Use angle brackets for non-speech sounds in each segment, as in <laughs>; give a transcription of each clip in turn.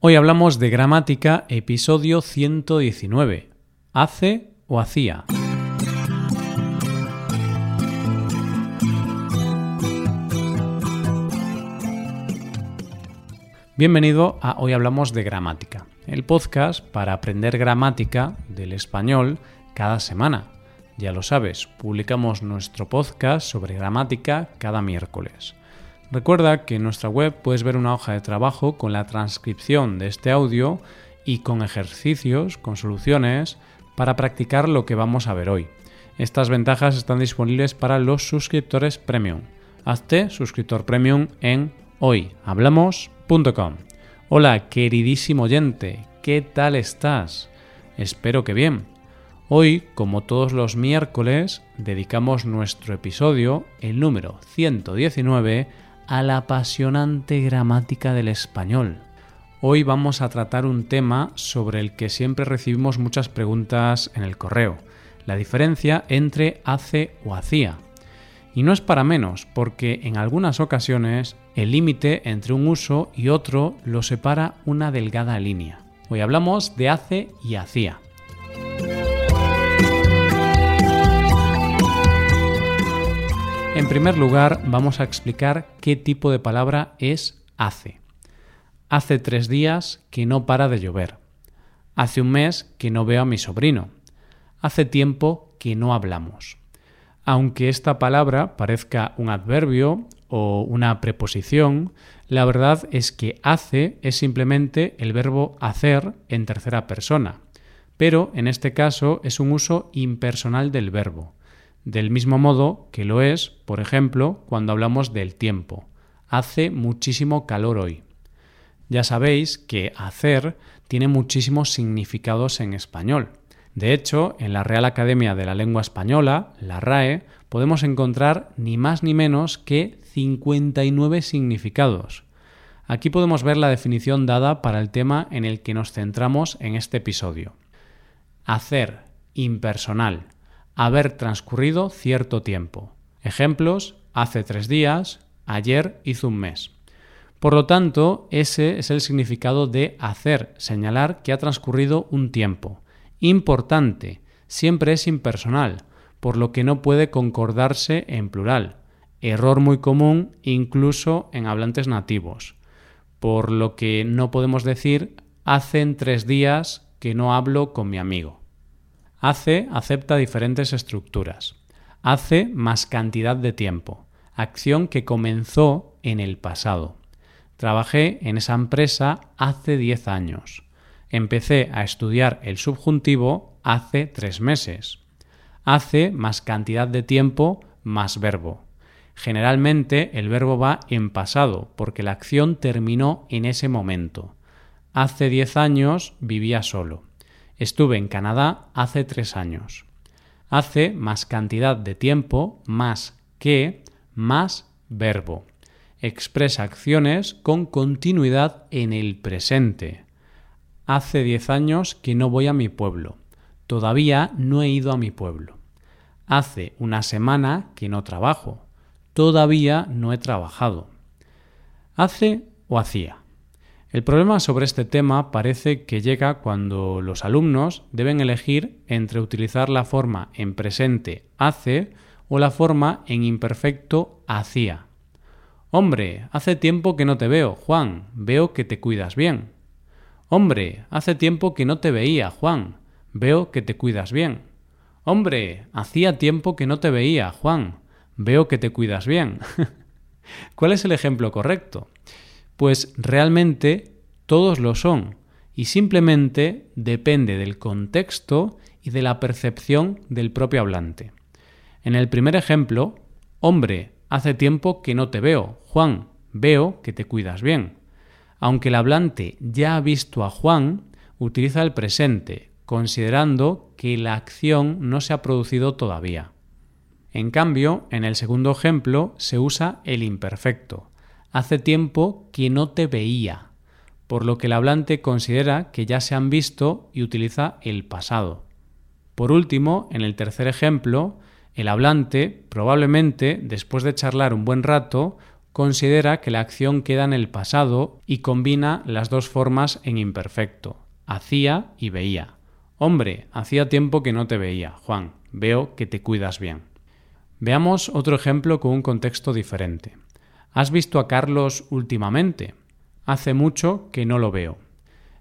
Hoy hablamos de gramática, episodio 119. ¿Hace o hacía? Bienvenido a Hoy Hablamos de Gramática, el podcast para aprender gramática del español cada semana. Ya lo sabes, publicamos nuestro podcast sobre gramática cada miércoles. Recuerda que en nuestra web puedes ver una hoja de trabajo con la transcripción de este audio y con ejercicios, con soluciones para practicar lo que vamos a ver hoy. Estas ventajas están disponibles para los suscriptores premium. Hazte suscriptor premium en hoyhablamos.com. Hola, queridísimo oyente, ¿qué tal estás? Espero que bien. Hoy, como todos los miércoles, dedicamos nuestro episodio, el número 119, a la apasionante gramática del español. Hoy vamos a tratar un tema sobre el que siempre recibimos muchas preguntas en el correo, la diferencia entre hace o hacía. Y no es para menos, porque en algunas ocasiones el límite entre un uso y otro lo separa una delgada línea. Hoy hablamos de hace y hacía. En primer lugar, vamos a explicar qué tipo de palabra es hace. Hace tres días que no para de llover. Hace un mes que no veo a mi sobrino. Hace tiempo que no hablamos. Aunque esta palabra parezca un adverbio o una preposición, la verdad es que hace es simplemente el verbo hacer en tercera persona, pero en este caso es un uso impersonal del verbo del mismo modo que lo es, por ejemplo, cuando hablamos del tiempo. Hace muchísimo calor hoy. Ya sabéis que hacer tiene muchísimos significados en español. De hecho, en la Real Academia de la Lengua Española, la RAE, podemos encontrar ni más ni menos que 59 significados. Aquí podemos ver la definición dada para el tema en el que nos centramos en este episodio. Hacer, impersonal, haber transcurrido cierto tiempo. Ejemplos, hace tres días, ayer hizo un mes. Por lo tanto, ese es el significado de hacer, señalar que ha transcurrido un tiempo. Importante, siempre es impersonal, por lo que no puede concordarse en plural. Error muy común incluso en hablantes nativos. Por lo que no podemos decir hacen tres días que no hablo con mi amigo. Hace acepta diferentes estructuras. Hace más cantidad de tiempo. Acción que comenzó en el pasado. Trabajé en esa empresa hace 10 años. Empecé a estudiar el subjuntivo hace tres meses. Hace más cantidad de tiempo más verbo. Generalmente el verbo va en pasado porque la acción terminó en ese momento. Hace 10 años vivía solo. Estuve en Canadá hace tres años. Hace más cantidad de tiempo, más que, más verbo. Expresa acciones con continuidad en el presente. Hace diez años que no voy a mi pueblo. Todavía no he ido a mi pueblo. Hace una semana que no trabajo. Todavía no he trabajado. Hace o hacía. El problema sobre este tema parece que llega cuando los alumnos deben elegir entre utilizar la forma en presente hace o la forma en imperfecto hacía. Hombre, hace tiempo que no te veo, Juan, veo que te cuidas bien. Hombre, hace tiempo que no te veía, Juan, veo que te cuidas bien. Hombre, hacía tiempo que no te veía, Juan, veo que te cuidas bien. <laughs> ¿Cuál es el ejemplo correcto? Pues realmente todos lo son y simplemente depende del contexto y de la percepción del propio hablante. En el primer ejemplo, hombre, hace tiempo que no te veo. Juan, veo que te cuidas bien. Aunque el hablante ya ha visto a Juan, utiliza el presente, considerando que la acción no se ha producido todavía. En cambio, en el segundo ejemplo se usa el imperfecto, hace tiempo que no te veía, por lo que el hablante considera que ya se han visto y utiliza el pasado. Por último, en el tercer ejemplo, el hablante, probablemente, después de charlar un buen rato, considera que la acción queda en el pasado y combina las dos formas en imperfecto, hacía y veía. Hombre, hacía tiempo que no te veía, Juan, veo que te cuidas bien. Veamos otro ejemplo con un contexto diferente. ¿Has visto a Carlos últimamente? Hace mucho que no lo veo.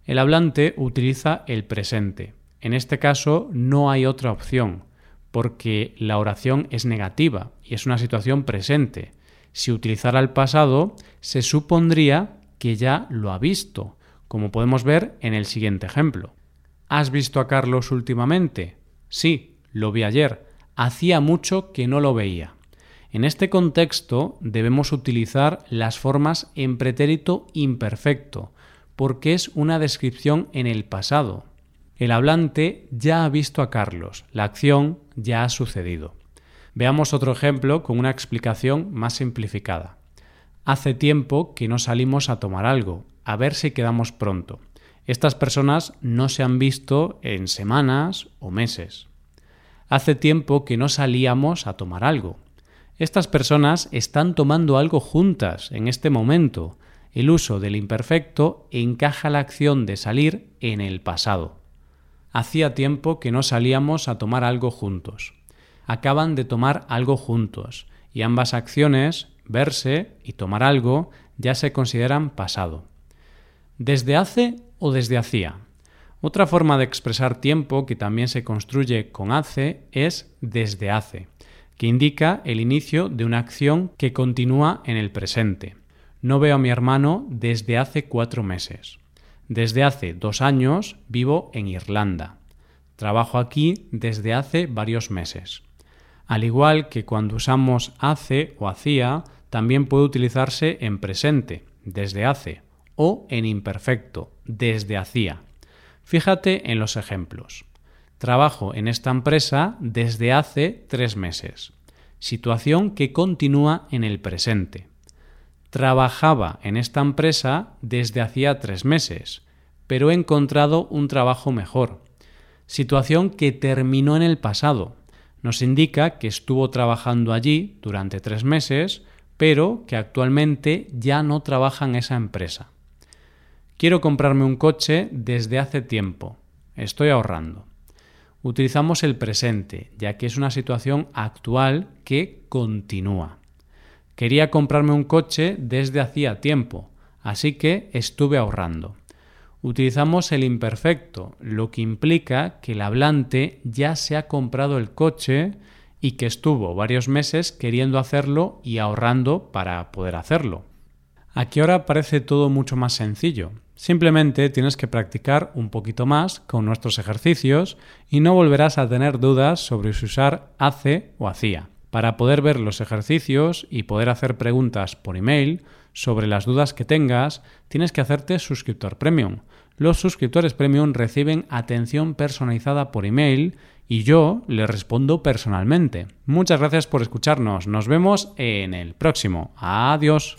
El hablante utiliza el presente. En este caso no hay otra opción, porque la oración es negativa y es una situación presente. Si utilizara el pasado, se supondría que ya lo ha visto, como podemos ver en el siguiente ejemplo. ¿Has visto a Carlos últimamente? Sí, lo vi ayer. Hacía mucho que no lo veía. En este contexto debemos utilizar las formas en pretérito imperfecto, porque es una descripción en el pasado. El hablante ya ha visto a Carlos, la acción ya ha sucedido. Veamos otro ejemplo con una explicación más simplificada. Hace tiempo que no salimos a tomar algo, a ver si quedamos pronto. Estas personas no se han visto en semanas o meses. Hace tiempo que no salíamos a tomar algo. Estas personas están tomando algo juntas en este momento. El uso del imperfecto encaja la acción de salir en el pasado. Hacía tiempo que no salíamos a tomar algo juntos acaban de tomar algo juntos y ambas acciones, verse y tomar algo, ya se consideran pasado. ¿Desde hace o desde hacía? Otra forma de expresar tiempo que también se construye con hace es desde hace, que indica el inicio de una acción que continúa en el presente. No veo a mi hermano desde hace cuatro meses. Desde hace dos años vivo en Irlanda. Trabajo aquí desde hace varios meses. Al igual que cuando usamos hace o hacía, también puede utilizarse en presente, desde hace, o en imperfecto, desde hacía. Fíjate en los ejemplos. Trabajo en esta empresa desde hace tres meses. Situación que continúa en el presente. Trabajaba en esta empresa desde hacía tres meses, pero he encontrado un trabajo mejor. Situación que terminó en el pasado, nos indica que estuvo trabajando allí durante tres meses, pero que actualmente ya no trabaja en esa empresa. Quiero comprarme un coche desde hace tiempo. Estoy ahorrando. Utilizamos el presente, ya que es una situación actual que continúa. Quería comprarme un coche desde hacía tiempo, así que estuve ahorrando utilizamos el imperfecto, lo que implica que el hablante ya se ha comprado el coche y que estuvo varios meses queriendo hacerlo y ahorrando para poder hacerlo. Aquí ahora parece todo mucho más sencillo. Simplemente tienes que practicar un poquito más con nuestros ejercicios y no volverás a tener dudas sobre si usar hace o hacía. Para poder ver los ejercicios y poder hacer preguntas por email sobre las dudas que tengas, tienes que hacerte suscriptor premium. Los suscriptores premium reciben atención personalizada por email y yo les respondo personalmente. Muchas gracias por escucharnos. Nos vemos en el próximo. Adiós.